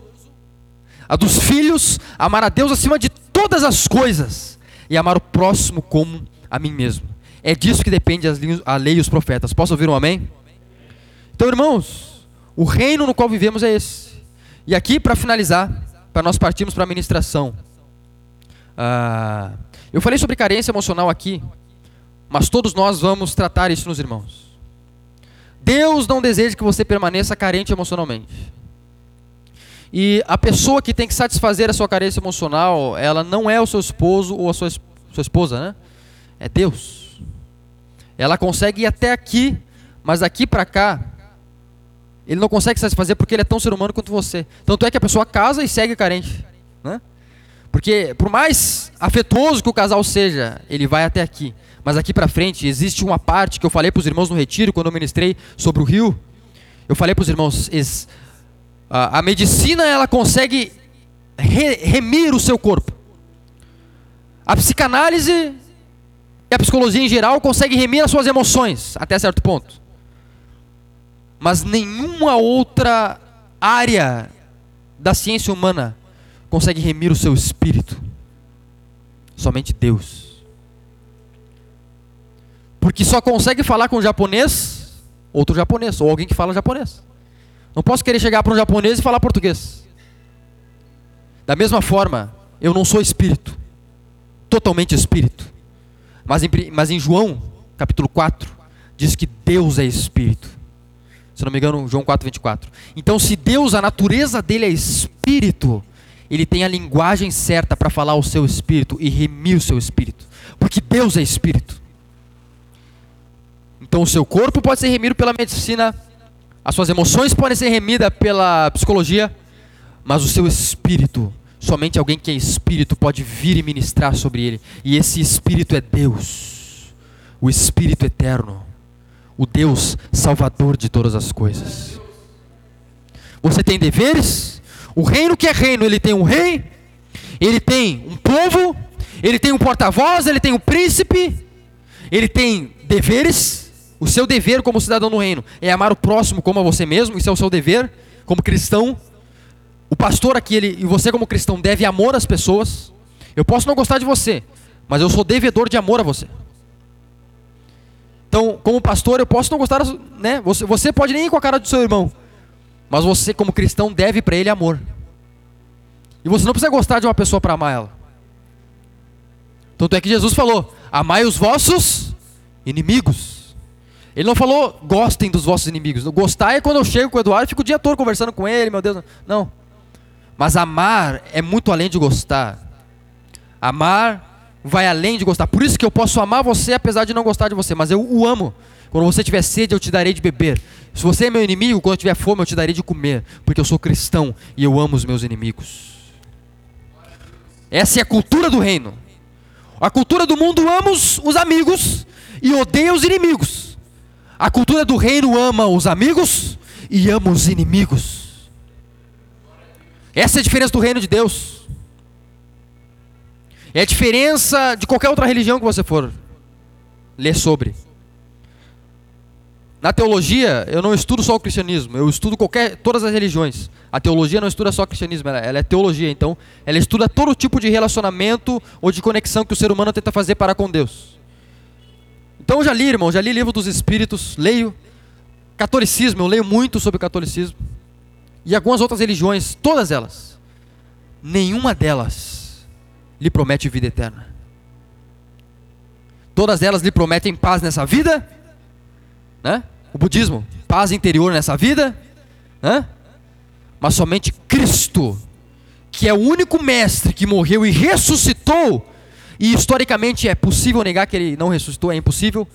a dos filhos, amar a Deus acima de todas as coisas e amar o próximo como a mim mesmo. É disso que depende a lei e os profetas. Posso ouvir um amém? Então, irmãos, o reino no qual vivemos é esse. E aqui, para finalizar, para nós partirmos para a ministração. Ah, eu falei sobre carência emocional aqui, mas todos nós vamos tratar isso nos irmãos. Deus não deseja que você permaneça carente emocionalmente. E a pessoa que tem que satisfazer a sua carência emocional, ela não é o seu esposo ou a sua, sua esposa, né? É Deus. Ela consegue ir até aqui, mas daqui para cá, ele não consegue satisfazer porque ele é tão ser humano quanto você. Tanto é que a pessoa casa e segue carente, né? Porque por mais afetuoso que o casal seja, ele vai até aqui. Mas aqui para frente existe uma parte que eu falei para os irmãos no retiro quando eu ministrei sobre o rio. Eu falei para os irmãos, a, a, medicina ela consegue re, remir o seu corpo. A psicanálise e a psicologia em geral consegue remir as suas emoções até certo ponto. Mas nenhuma outra área da ciência humana consegue remir o seu espírito. Somente Deus. Porque só consegue falar com o japonês outro japonês, ou alguém que fala japonês. Não posso querer chegar para um japonês e falar português. Da mesma forma, eu não sou espírito, totalmente espírito. Mas em, mas em João, capítulo 4, diz que Deus é espírito. Se não me engano, João 4, 24. Então, se Deus, a natureza dele é espírito, ele tem a linguagem certa para falar o seu espírito e remir o seu espírito. Porque Deus é espírito. Então o seu corpo pode ser remido pela medicina, as suas emoções podem ser remidas pela psicologia, mas o seu espírito, somente alguém que é espírito pode vir e ministrar sobre ele. E esse espírito é Deus, o espírito eterno, o Deus salvador de todas as coisas. Você tem deveres? O reino que é reino, ele tem um rei, ele tem um povo, ele tem um porta-voz, ele tem um príncipe, ele tem deveres. O seu dever como cidadão do reino é amar o próximo como a você mesmo, isso é o seu dever como cristão. O pastor aqui, ele, e você como cristão, deve amor às pessoas. Eu posso não gostar de você, mas eu sou devedor de amor a você. Então, como pastor, eu posso não gostar, né? Você, você pode nem ir com a cara do seu irmão, mas você, como cristão, deve para ele amor. E você não precisa gostar de uma pessoa para amar ela. Tanto é que Jesus falou: amai os vossos inimigos. Ele não falou gostem dos vossos inimigos. Gostar é quando eu chego com o Eduardo e fico o dia todo conversando com ele, meu Deus. Não. Mas amar é muito além de gostar. Amar vai além de gostar. Por isso que eu posso amar você apesar de não gostar de você, mas eu o amo. Quando você tiver sede, eu te darei de beber. Se você é meu inimigo, quando eu tiver fome, eu te darei de comer, porque eu sou cristão e eu amo os meus inimigos. Essa é a cultura do reino. A cultura do mundo ama os, os amigos e odeia os inimigos. A cultura do reino ama os amigos e ama os inimigos. Essa é a diferença do reino de Deus. É a diferença de qualquer outra religião que você for ler sobre. Na teologia, eu não estudo só o cristianismo, eu estudo qualquer, todas as religiões. A teologia não estuda só o cristianismo, ela, ela, é teologia, então ela estuda todo tipo de relacionamento ou de conexão que o ser humano tenta fazer para com Deus. Então eu já li, irmão, já li livro dos Espíritos, leio catolicismo, eu leio muito sobre catolicismo e algumas outras religiões, todas elas. Nenhuma delas lhe promete vida eterna. Todas elas lhe prometem paz nessa vida né? O budismo, paz interior nessa vida, né? Mas somente Cristo, que é o único mestre que morreu e ressuscitou, e historicamente é possível negar que ele não ressuscitou, é impossível.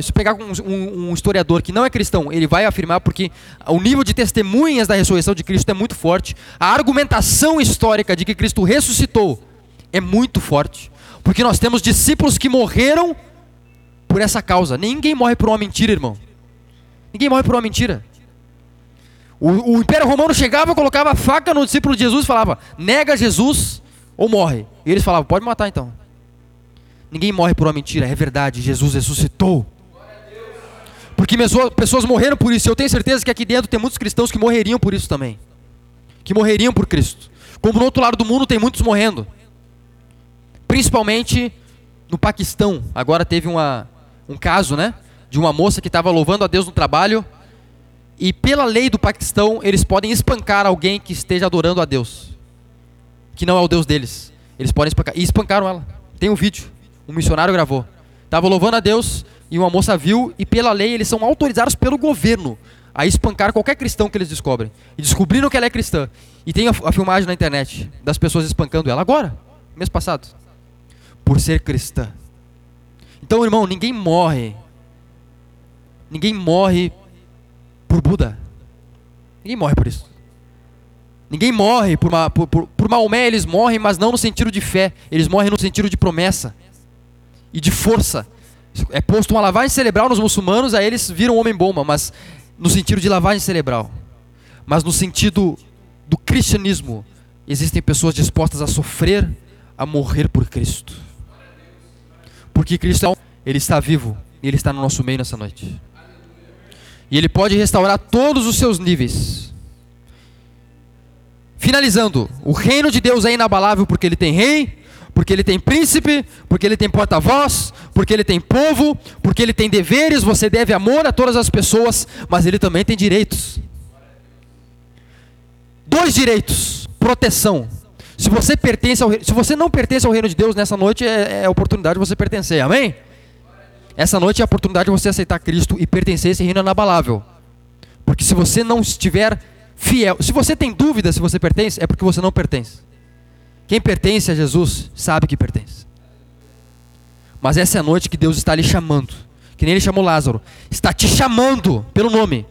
Se pegar um, um, um, historiador que não é cristão, ele vai afirmar porque o nível de testemunhas da ressurreição de Cristo é muito forte. A argumentação histórica de que Cristo ressuscitou é muito forte. Porque nós temos discípulos que morreram por essa causa. Ninguém morre por uma mentira, irmão. Ninguém morre por uma mentira. O, o Império Romano chegava, colocava a faca no discípulo de Jesus e falava: nega Jesus ou morre. E eles falavam: pode matar então. Ninguém morre por uma mentira, é verdade. Jesus ressuscitou. Porque pessoas morreram por isso. Eu tenho certeza que aqui dentro tem muitos cristãos que morreriam por isso também. Que morreriam por Cristo. Como no outro lado do mundo tem muitos morrendo. Principalmente no Paquistão. Agora teve uma, um caso, né? De uma moça que estava louvando a Deus no trabalho. E pela lei do Paquistão, eles podem espancar alguém que esteja adorando a Deus. Que não é o Deus deles. Eles podem espancar. E espancaram ela. Tem um vídeo. Um missionário gravou. Estava louvando a Deus e uma moça viu. E pela lei, eles são autorizados pelo governo a espancar qualquer cristão que eles descobrem. E descobriram que ela é cristã. E tem a, a filmagem na internet das pessoas espancando ela. Agora, mês passado. Por ser cristã. Então, irmão, ninguém morre. Ninguém morre por Buda. Ninguém morre por isso. Ninguém morre por, por, por, por Maomé, eles morrem, mas não no sentido de fé. Eles morrem no sentido de promessa e de força. É posto uma lavagem cerebral nos muçulmanos, aí eles viram homem-bomba, mas no sentido de lavagem cerebral. Mas no sentido do cristianismo, existem pessoas dispostas a sofrer, a morrer por Cristo. Porque Cristo, ele está vivo e ele está no nosso meio nessa noite. E ele pode restaurar todos os seus níveis. Finalizando, o reino de Deus é inabalável porque ele tem rei, porque ele tem príncipe, porque ele tem porta-voz, porque ele tem povo, porque ele tem deveres, você deve amor a todas as pessoas, mas ele também tem direitos. Dois direitos: proteção se você pertence ao, se você não pertence ao reino de Deus nessa noite é, é a oportunidade de você pertencer. Amém? Essa noite é a oportunidade de você aceitar Cristo e pertencer a esse reino inabalável. Porque se você não estiver fiel, se você tem dúvida se você pertence, é porque você não pertence. Quem pertence a Jesus sabe que pertence. Mas essa é a noite que Deus está lhe chamando. Que nem ele chamou Lázaro. Está te chamando pelo nome.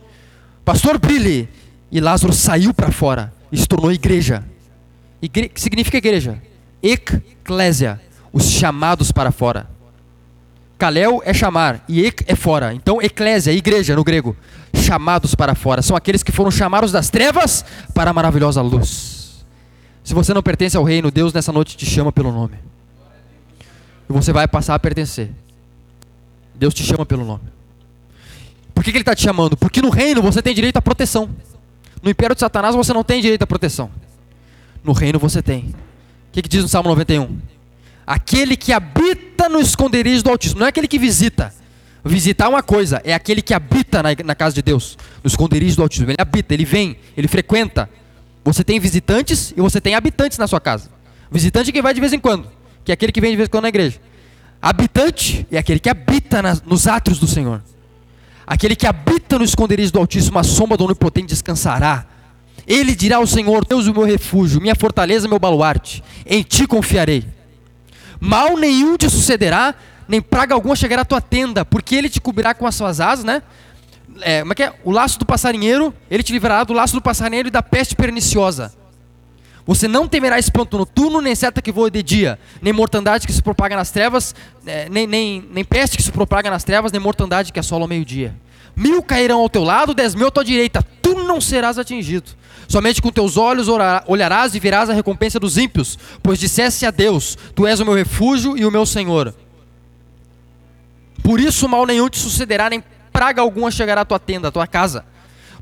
Pastor, brilhe. E Lázaro saiu para fora e se tornou igreja. Igre que significa igreja? Eclésia, os chamados para fora. Kalel é chamar e ek é fora. Então, eclésia, igreja no grego, chamados para fora. São aqueles que foram chamados das trevas para a maravilhosa luz. Se você não pertence ao reino, Deus nessa noite te chama pelo nome. E você vai passar a pertencer. Deus te chama pelo nome. Por que, que Ele está te chamando? Porque no reino você tem direito à proteção. No império de Satanás você não tem direito à proteção. No reino você tem. O que, que diz no Salmo 91? Aquele que habita no esconderijo do Altíssimo. Não é aquele que visita. Visitar é uma coisa, é aquele que habita na, na casa de Deus, no esconderijo do Altíssimo. Ele habita, ele vem, ele frequenta. Você tem visitantes e você tem habitantes na sua casa. Visitante é quem vai de vez em quando, que é aquele que vem de vez em quando na igreja. Habitante é aquele que habita nos átrios do Senhor. Aquele que habita no esconderijo do Altíssimo, a sombra do Onipotente descansará. Ele dirá ao Senhor: Deus, o meu refúgio, minha fortaleza, meu baluarte. Em ti confiarei. Mal nenhum te sucederá, nem praga alguma chegará à tua tenda, porque ele te cobrirá com as suas asas, né? É, como é que é? O laço do passarinheiro, ele te livrará do laço do passarinheiro e da peste perniciosa. Você não temerá espanto noturno, nem seta que voa de dia, nem mortandade que se propaga nas trevas, é, nem, nem, nem peste que se propaga nas trevas, nem mortandade que assola ao meio-dia. Mil cairão ao teu lado, dez mil à tua direita, tu não serás atingido. Somente com teus olhos olharás e verás a recompensa dos ímpios, pois dissesse a Deus: Tu és o meu refúgio e o meu Senhor. Por isso mal nenhum te sucederá, nem praga alguma chegará à tua tenda, à tua casa.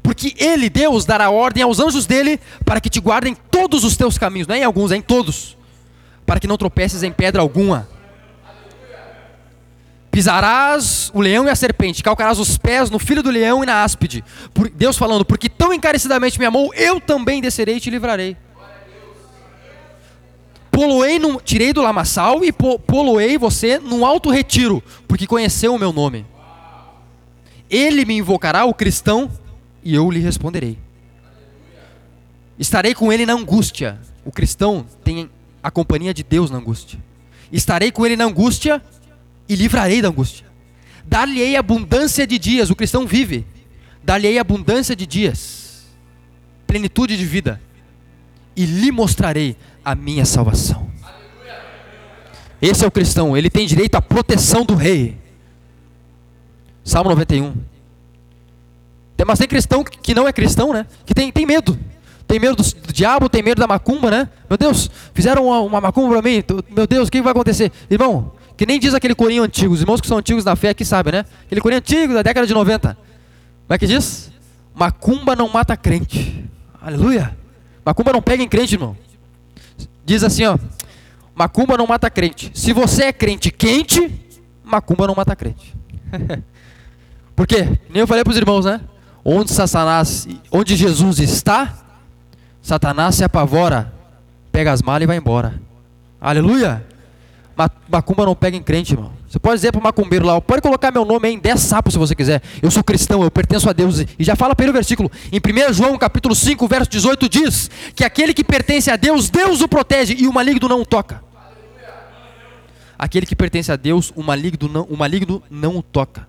Porque Ele, Deus, dará ordem aos anjos dele para que te guardem todos os teus caminhos, não é em alguns, é em todos, para que não tropeces em pedra alguma. Pisarás o leão e a serpente, calcarás os pés no filho do leão e na áspide. Por Deus falando, porque tão encarecidamente me amou, eu também descerei e te livrarei. Poloei no, tirei do lamaçal e po, poloei você num alto retiro, porque conheceu o meu nome. Ele me invocará, o cristão, e eu lhe responderei. Estarei com ele na angústia. O cristão tem a companhia de Deus na angústia. Estarei com ele na angústia e livrarei da angústia. Dar-lhe-ei abundância de dias, o cristão vive. Dar-lhe-ei abundância de dias, plenitude de vida, e lhe mostrarei a minha salvação. Esse é o cristão, ele tem direito à proteção do rei. Salmo 91. Mas tem cristão que não é cristão, né? Que tem, tem medo. Tem medo do, do diabo, tem medo da macumba, né? Meu Deus, fizeram uma, uma macumba para mim. Meu Deus, o que vai acontecer? Irmão, que nem diz aquele corinho antigo, os irmãos que são antigos na fé aqui sabem, né? Aquele corinho antigo da década de 90. Como é que diz? Macumba não mata crente. Aleluia. Macumba não pega em crente, irmão. Diz assim, ó. Macumba não mata crente. Se você é crente quente, macumba não mata crente. Por quê? Nem eu falei para os irmãos, né? Onde Satanás, onde Jesus está, Satanás se apavora, pega as malas e vai embora. Aleluia. Macumba não pega em crente, irmão. Você pode dizer para o macumbeiro lá, pode colocar meu nome aí em 10 sapos se você quiser. Eu sou cristão, eu pertenço a Deus. E já fala para ele o versículo. Em 1 João capítulo 5, verso 18 diz que aquele que pertence a Deus, Deus o protege e o maligno não o toca. Aquele que pertence a Deus, o maligno não o, maligno não o toca.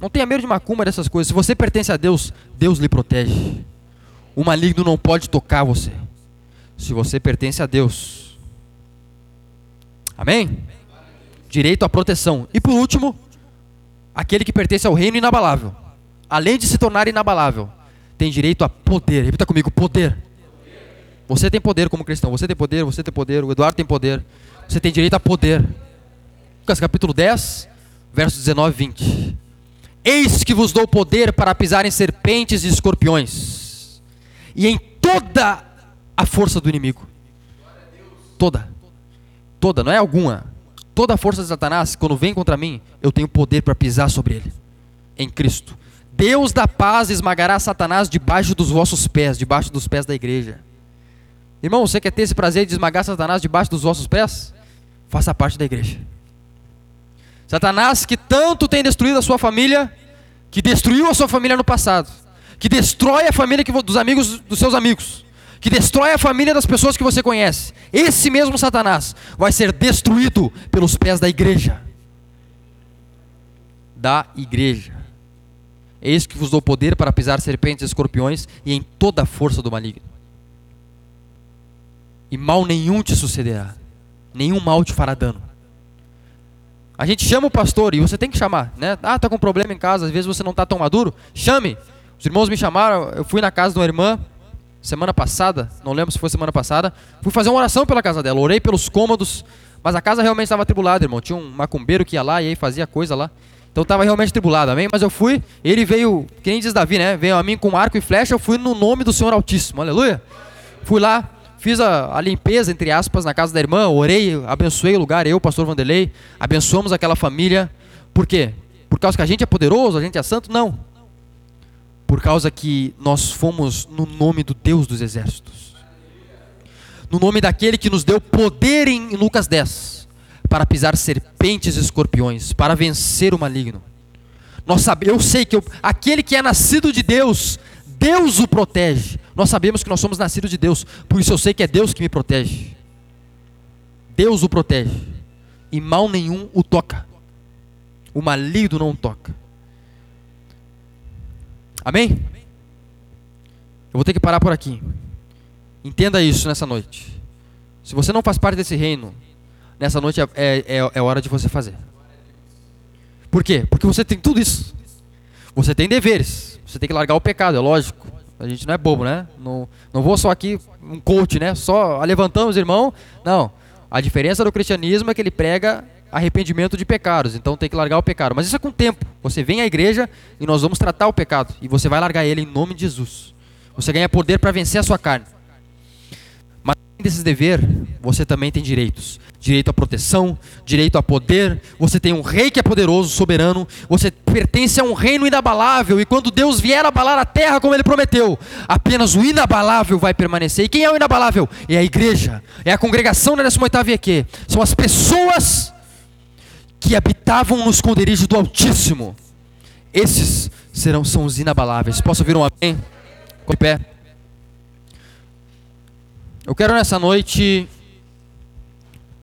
Não tenha medo de macumba dessas coisas. Se você pertence a Deus, Deus lhe protege. O maligno não pode tocar você. Se você pertence a Deus, Amém? Direito à proteção. E por último, aquele que pertence ao reino inabalável. Além de se tornar inabalável, tem direito a poder. Repita comigo: poder. Você tem poder como cristão. Você tem poder, você tem poder. O Eduardo tem poder. Você tem direito a poder. Lucas capítulo 10, versos 19 e 20. Eis que vos dou poder para pisar em serpentes e escorpiões, e em toda a força do inimigo. Toda toda, não é alguma. Toda a força de Satanás, quando vem contra mim, eu tenho poder para pisar sobre ele. Em Cristo. Deus da paz esmagará Satanás debaixo dos vossos pés, debaixo dos pés da igreja. Irmão, você quer ter esse prazer de esmagar Satanás debaixo dos vossos pés? Faça parte da igreja. Satanás que tanto tem destruído a sua família, que destruiu a sua família no passado, que destrói a família dos amigos dos seus amigos, que destrói a família das pessoas que você conhece. Esse mesmo Satanás vai ser destruído pelos pés da igreja. Da igreja. Eis que vos dou poder para pisar serpentes e escorpiões e em toda a força do maligno. E mal nenhum te sucederá. Nenhum mal te fará dano. A gente chama o pastor e você tem que chamar, né? Ah, tá com problema em casa, às vezes você não está tão maduro. Chame. Os irmãos me chamaram, eu fui na casa de uma irmã, semana passada, não lembro se foi semana passada, fui fazer uma oração pela casa dela, orei pelos cômodos, mas a casa realmente estava tribulada, irmão. Tinha um macumbeiro que ia lá e aí fazia coisa lá. Então estava realmente tribulado, amém? Mas eu fui, ele veio, quem diz Davi, né? Veio a mim com arco e flecha, eu fui no nome do Senhor Altíssimo, aleluia. Fui lá, fiz a, a, limpeza, entre aspas, na casa da irmã, orei, abençoei o lugar, eu, pastor Vanderlei, abençoamos aquela família. Por quê? Por causa que a gente é poderoso, a gente é santo? Não por causa que nós fomos no nome do Deus dos exércitos. No nome daquele que nos deu poder em Lucas 10 para pisar serpentes e escorpiões, para vencer o maligno. Nós sabe, eu sei que eu, aquele que é nascido de Deus, Deus o protege. Nós sabemos que nós somos nascidos de Deus, por isso eu sei que é Deus que me protege. Deus o protege e mal nenhum o toca. O maligno não o toca. Amém? Eu vou ter que parar por aqui. Entenda isso nessa noite. Se você não faz parte desse reino, nessa noite é, é, é hora de você fazer. Por quê? Porque você tem tudo isso. Você tem deveres. Você tem que largar o pecado, é lógico. A gente não é bobo, né? Não, não vou só aqui um coach, né? Só levantamos, irmão. Não. A diferença do cristianismo é que ele prega arrependimento de pecados. Então tem que largar o pecado. Mas isso é com o tempo. Você vem à igreja e nós vamos tratar o pecado. E você vai largar ele em nome de Jesus. Você ganha poder para vencer a sua carne desses deveres, você também tem direitos. Direito à proteção, direito a poder. Você tem um rei que é poderoso, soberano. Você pertence a um reino inabalável. E quando Deus vier abalar a terra, como ele prometeu, apenas o inabalável vai permanecer. E quem é o inabalável? É a igreja. É a congregação da 18 EQ. São as pessoas que habitavam no esconderijo do Altíssimo. Esses serão são os inabaláveis. Posso ouvir um amém? Com pé. Eu quero nessa noite